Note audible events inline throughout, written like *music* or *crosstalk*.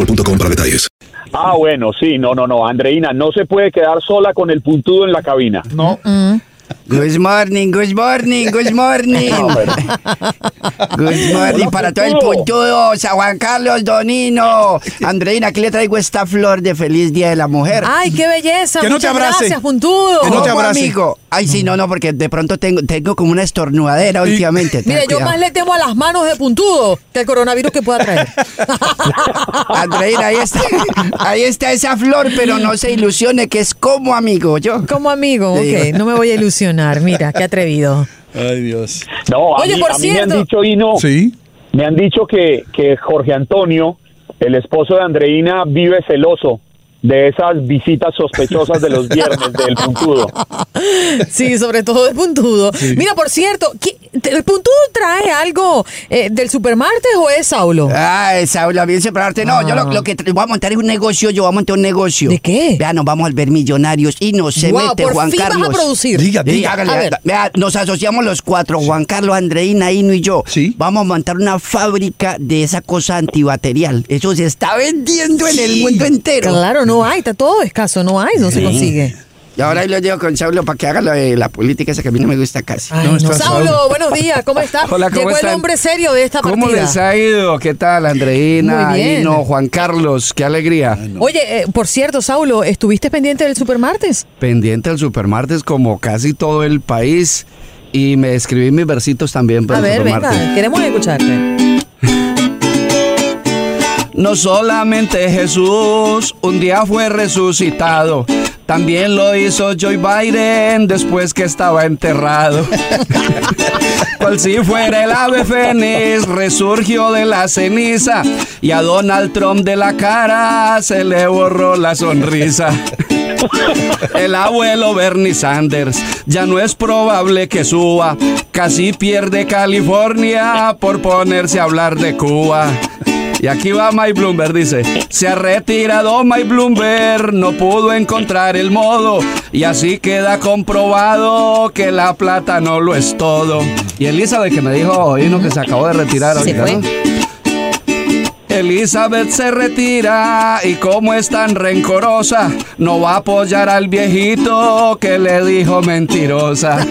boostmobile.com para detalles. Ah, bueno, sí, no, no, no. Andreina no se puede quedar sola con el puntudo en la cabina. No. Good morning, good morning, good *laughs* morning. Good morning para todo el puntudo, San Juan Carlos Donino. Andreina, aquí le traigo esta flor de feliz Día de la Mujer. Ay, qué belleza. Que no te Muchas abrace. Gracias, puntudo. ¿Cómo, amigo? Ay, sí, no, no, porque de pronto tengo, tengo como una estornudadera últimamente. Mire, yo más le temo a las manos de puntudo que al coronavirus que pueda traer. *laughs* Andreina, ahí está, ahí está esa flor, pero no se ilusione que es como amigo, yo. Como amigo, ok. No me voy a ilusionar. Mira, qué atrevido. Ay, Dios. No, a, Oye, mí, por a mí me han dicho, Hino, me han dicho que, que Jorge Antonio, el esposo de Andreina, vive celoso de esas visitas sospechosas de los viernes del puntudo. *laughs* Sí, sobre todo de puntudo. Mira, por cierto, ¿qui- ¿el puntudo trae algo eh, del supermartes o es Saulo? Ah, Saulo, bien separarte. No, yo lo, lo que voy a montar es un negocio, yo voy a montar un negocio. ¿De qué? Vea, nos vamos a volver millonarios y nos se Guau, mete por Juan fin vas a Carlos. producir. Diga, Sí, diga. hágale, A ver. vea, nos asociamos los cuatro, Juan Carlos, Andreina, Hino y yo. Vamos a montar una fábrica de esa cosa antibacterial. Eso se está vendiendo en el mundo entero. Claro, no hay, está todo escaso, no hay, no se Sí. consigue. Y ahora ahí lo llevo con Saulo para que haga lo de la política esa que a mí no me gusta casi. Ay, no. Saulo, buenos días, ¿cómo estás? Hola, ¿cómo Llegó el están? hombre serio de esta ¿Cómo partida. les ha ido? ¿Qué tal, Andreina? Muy bien. Hino, Juan Carlos, qué alegría. Oye, eh, por cierto, Saulo, ¿estuviste pendiente del supermartes? Pendiente del supermartes como casi todo el país y me escribí mis versitos también para A el ver, supermartes. venga, queremos escucharte. No *laughs* solamente Jesús un día fue resucitado, también lo hizo Joe Biden después que estaba enterrado. *laughs* Cual si fuera el ave fénix, resurgió de la ceniza y a Donald Trump de la cara se le borró la sonrisa. El abuelo Bernie Sanders ya no es probable que suba, casi pierde California por ponerse a hablar de Cuba. Y aquí va Mike Bloomberg, dice, se ha retirado Mike Bloomberg, no pudo encontrar el modo y así queda comprobado que la plata no lo es todo. Y Elizabeth que me dijo, Hino, que se acabó de retirar Se fue. ¿no? Elizabeth se retira y como es tan rencorosa, no va a apoyar al viejito que le dijo mentirosa.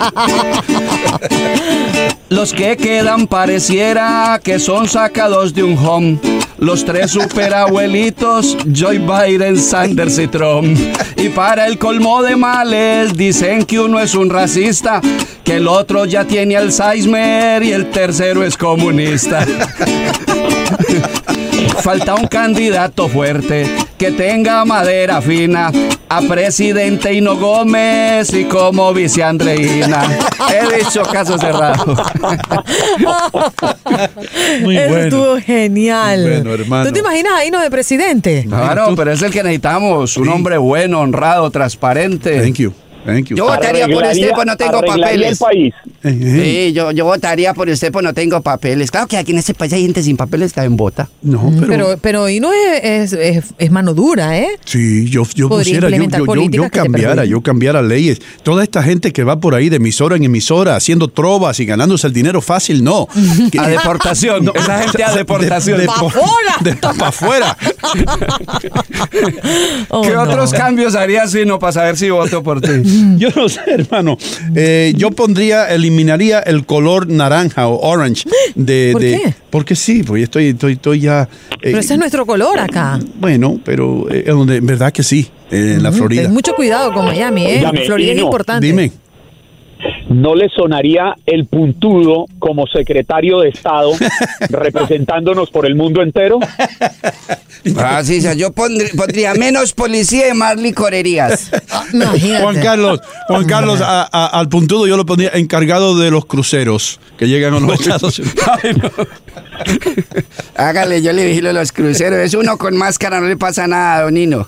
Los que quedan pareciera que son sacados de un home. Los tres superabuelitos, Joe Biden, Sanders y Trump. Y para el colmo de males, dicen que uno es un racista, que el otro ya tiene Alzheimer y el tercero es comunista. Falta un candidato fuerte que tenga madera fina. A presidente Hino Gómez y como vice Andreina. He dicho caso cerrado. Muy Eso bueno. estuvo genial. Muy bueno, hermano. ¿Tú te imaginas ahí no de presidente? Claro, pero es el que necesitamos. Un hombre bueno, honrado, transparente. Thank you. Thank you. Yo votaría por usted, pues no tengo arreglaría el papeles. país. Sí, yo, yo votaría por usted, pues no tengo papeles. Claro que aquí en este país hay gente sin papeles que en vota. No, Pero, pero ahí no es, es, es- es mano dura, ¿eh? Sí, yo, yo pusiera, yo, yo, yo, yo cambiara, yo cambiara leyes. Toda esta gente que va por ahí de emisora en emisora haciendo trovas y ganándose el dinero fácil, no. *laughs* A deportación. Esa gente a *laughs* deportación. De, de para afuera. *laughs* Oh, ¿Qué otros cambios harías sino para saber si voto por ti? Yo no sé, hermano. Eh, yo pondría, eliminaría el color naranja o orange de. ¿Por de- qué? Porque sí, porque estoy, estoy, estoy ya. eh, Pero ese es nuestro color acá. Bueno, pero eh, es donde, en verdad que sí, eh, en la Florida. Ten mucho cuidado con Miami, ¿eh? Óigame, Florida es importante. Dime. ¿No le sonaría el puntudo como secretario de Estado *laughs* representándonos por el mundo entero? *laughs* Ah, sí, yo pondr- pondría menos policía y más licorerías. Imagínate. Juan Carlos, Juan Carlos, a- a- al puntudo yo lo pondría encargado de los cruceros que llegan a los *laughs* Estados Unidos. Hágale, yo le vigilo los cruceros. Es uno con máscara, no le pasa nada, don Nino.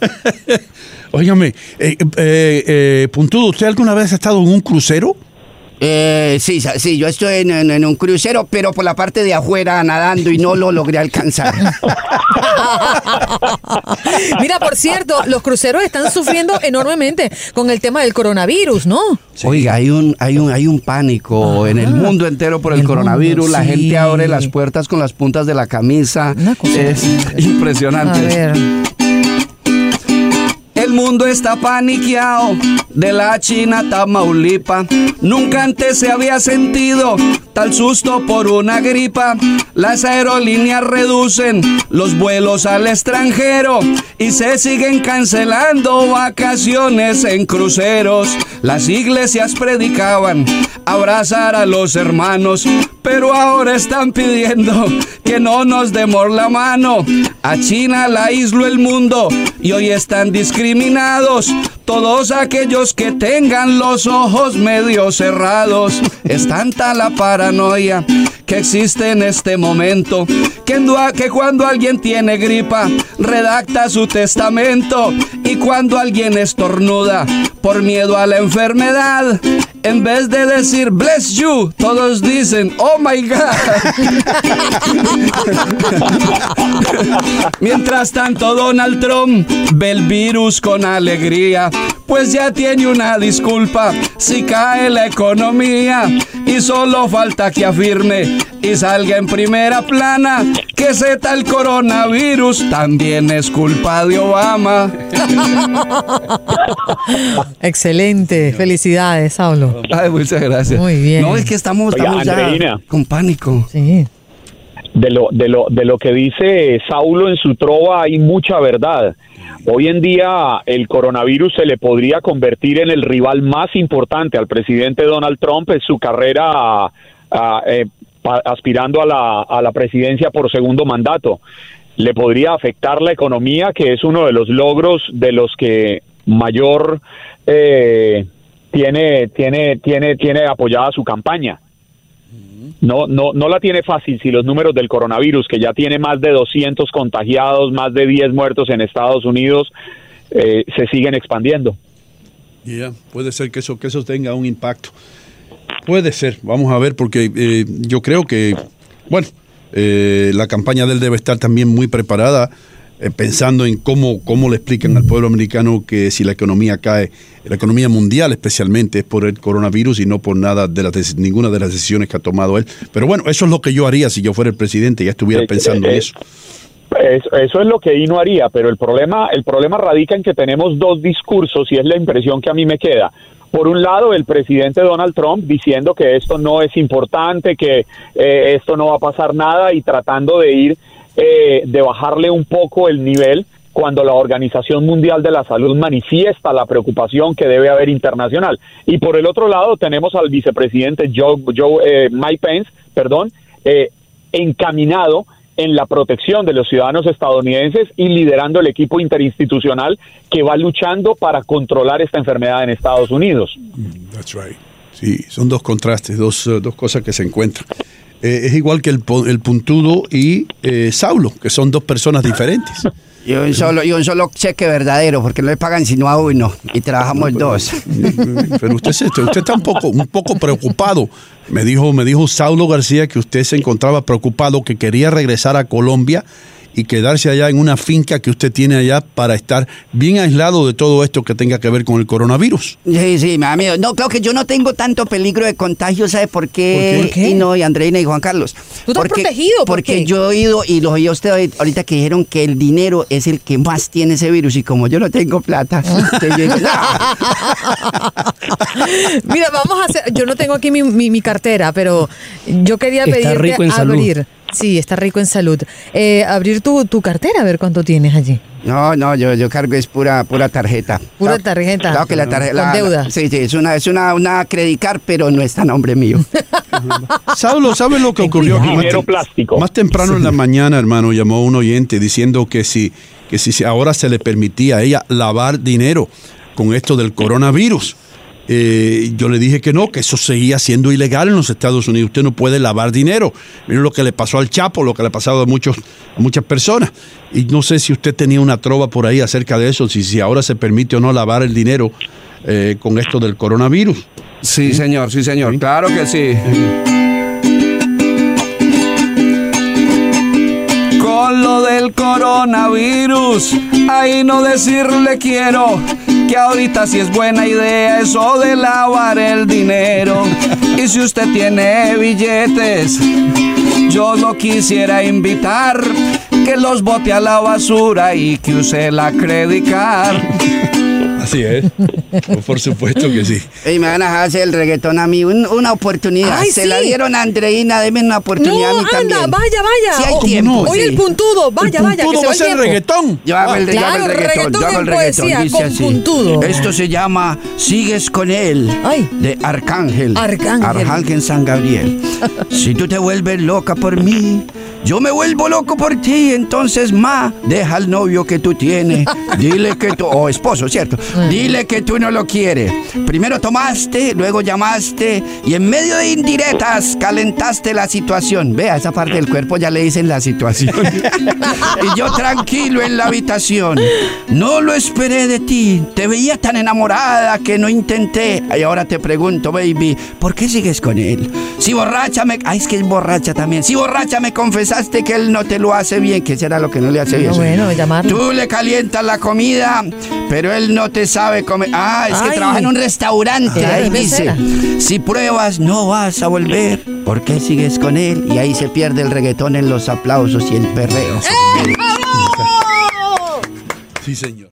Óigame, eh, eh, eh, puntudo, ¿usted alguna vez ha estado en un crucero? Eh, sí, sí, yo estoy en, en- en un crucero, pero por la parte de afuera nadando y no lo logré alcanzar. *laughs* Mira, por cierto, los cruceros están sufriendo enormemente con el tema del coronavirus, ¿no? Oiga, hay un, hay un, hay un pánico en el mundo entero por el, El coronavirus. mundo, la sí. gente abre las puertas con las puntas de la camisa. Una cosa es A impresionante. ver. El mundo está paniqueado de la China Tamaulipa. Nunca antes se había sentido tal susto por una gripa. Las aerolíneas reducen los vuelos al extranjero y se siguen cancelando vacaciones en cruceros. Las iglesias predicaban abrazar a los hermanos, pero ahora están pidiendo que no nos demos la mano. A China la aisló el mundo y hoy están discriminados todos aquellos que tengan los ojos medio cerrados. Es tanta la que existe en este momento. Que, que cuando alguien tiene gripa redacta su testamento. Y cuando alguien estornuda por miedo a la enfermedad en vez de decir bless you todos dicen oh my god *laughs* Mientras tanto, Donald Trump ve el virus con alegría, pues ya tiene una disculpa si cae la economía. Y solo falta que afirme y salga en primera plana que ese tal coronavirus también es culpa de Obama. Excelente. Felicidades, Saulo. *laughs* Ay, muchas gracias. Muy bien. No, es que estamos, Oiga, estamos ya con pánico. Sí. De lo, de, lo, de lo que dice Saulo en su trova hay mucha verdad. Hoy en día el coronavirus se le podría convertir en el rival más importante al presidente Donald Trump en su carrera ah, eh, pa- aspirando a la, a la presidencia por segundo mandato. Le podría afectar la economía, que es uno de los logros de los que mayor eh, tiene, tiene, tiene, tiene apoyada su campaña. No, no, no la tiene fácil si los números del coronavirus, que ya tiene más de 200 contagiados, más de 10 muertos en Estados Unidos, eh, se siguen expandiendo. Ya, puede ser que eso, que eso tenga un impacto. Puede ser, vamos a ver, porque eh, yo creo que, bueno, eh, la campaña de él debe estar también muy preparada, pensando en cómo, cómo le explican al pueblo americano que si la economía cae, la economía mundial especialmente, es por el coronavirus y no por nada de las ninguna de las decisiones que ha tomado él. Pero bueno, eso es lo que yo haría si yo fuera el presidente, ya estuviera Eh, pensando eh, en eso. Eso, eso es lo que Ino haría, pero el problema, el problema radica en que tenemos dos discursos y es la impresión que a mí me queda. Por un lado, el presidente Donald Trump diciendo que esto no es importante, que eh, esto no va a pasar nada y tratando de ir, eh, de bajarle un poco el nivel cuando la Organización Mundial de la Salud manifiesta la preocupación que debe haber internacional. Y por el otro lado tenemos al vicepresidente Joe, Joe, eh, Mike Pence, perdón, eh, encaminado en la protección de los ciudadanos estadounidenses y liderando el equipo interinstitucional que va luchando para controlar esta enfermedad en Estados Unidos. That's right. Sí, son dos contrastes, dos, dos cosas que se encuentran. Eh, es igual que el, el puntudo y eh, Saulo, que son dos personas diferentes. Y un solo, y un solo cheque verdadero, porque no le pagan sino a uno y trabajamos dos. Pero usted, se- usted está un poco, un poco preocupado. Me dijo, me dijo Saulo García que usted se encontraba preocupado, que quería regresar a Colombia y quedarse allá en una finca que usted tiene allá para estar bien aislado de todo esto que tenga que ver con el coronavirus. Sí, sí, mi amigo. No, creo que yo no tengo tanto peligro de contagio, ¿sabe por qué? ¿Por qué? Y no, y Andreina y Juan Carlos. ¿Tú estás protegido? ¿Por porque qué? yo he oído, y lo oí a usted ahorita- que dijeron que el dinero es el que más tiene ese virus, y como yo no tengo plata, *laughs* "Ah". Mira, vamos a hacer. Yo no tengo aquí mi, mi- mi cartera, pero yo quería Está pedirte rico en salud. Sí, está rico en salud. Eh, abrir tu, tu cartera, a ver cuánto tienes allí. No, no, yo, yo cargo es pura, pura tarjeta. Pura Claro- tarjeta. Claro que la tarjeta. Con la- deuda. Sí, sí, es una, es una, una credit card, pero no está a nombre mío. *laughs* Saulo, ¿sabe lo que ocurrió? Más Dinero tem- plástico. Más temprano en la mañana, hermano, llamó un oyente diciendo que si, que si se- ahora se le permitía a ella lavar dinero con esto del coronavirus. Eh, yo le dije que no, que eso seguía siendo ilegal en los Estados Unidos. Usted no puede lavar dinero. Miren lo que le pasó al Chapo, lo que le ha pasado a, muchos, a muchas personas. Y no sé si usted tenía una trova por ahí acerca de eso, si, si ahora se permite o no lavar el dinero eh, con esto del coronavirus. Sí, señor, sí, señor. Claro que sí. Con lo del coronavirus, ahí no decirle quiero que ahorita sí es buena idea eso de lavar el dinero. Y si usted tiene billetes, yo lo quisiera invitar que los bote a la basura y que use la credit card. Así es. *laughs* Por supuesto que sí. Y me van a dejar hacer el reggaetón a mí, un- una oportunidad. Ay, Se sí. la dieron a Andreina, denme una oportunidad No, a mí anda, también. vaya, vaya. Si hay O- tiempo. Hoy sí. el puntudo, vaya, El vaya, que puntudo se va va a ser el reggaetón. Yo hago el, yo hago el Claro, reggaetón, yo hago el reggaetón poesía, dice con así. puntudo. Esto se llama Sigues con él, Ay. de Arcángel. Arcángel. Arcángel San Gabriel. *laughs* si tú te vuelves loca por mí, yo me vuelvo loco por ti, entonces ma, deja al novio que tú tienes, *laughs* dile que tú, o esposo, ¿cierto? Dile que tú no lo quieres. Primero tomaste, luego llamaste y en medio de indirectas calentaste la situación. Vea, esa parte del cuerpo ya le dicen la situación. *laughs* y yo tranquilo en la habitación. No lo esperé de ti. Te veía tan enamorada que no intenté. Y ahora te pregunto, baby, ¿por qué sigues con él? Si borracha me... Ay, es que es borracha también. Si borracha me que él no te lo hace bien. ¿Qué será lo que no le hace bien? No, bueno, llamarlo. Tú le calientas la comida, pero él no te sabe comer. Ah, es que trabaja en un restaurante. Ay, Ahí dice, si pruebas no vas a volver. ¿Por qué sigues con él? Y ahí se pierde el reggaetón en los aplausos y el perreo. Sí, señor.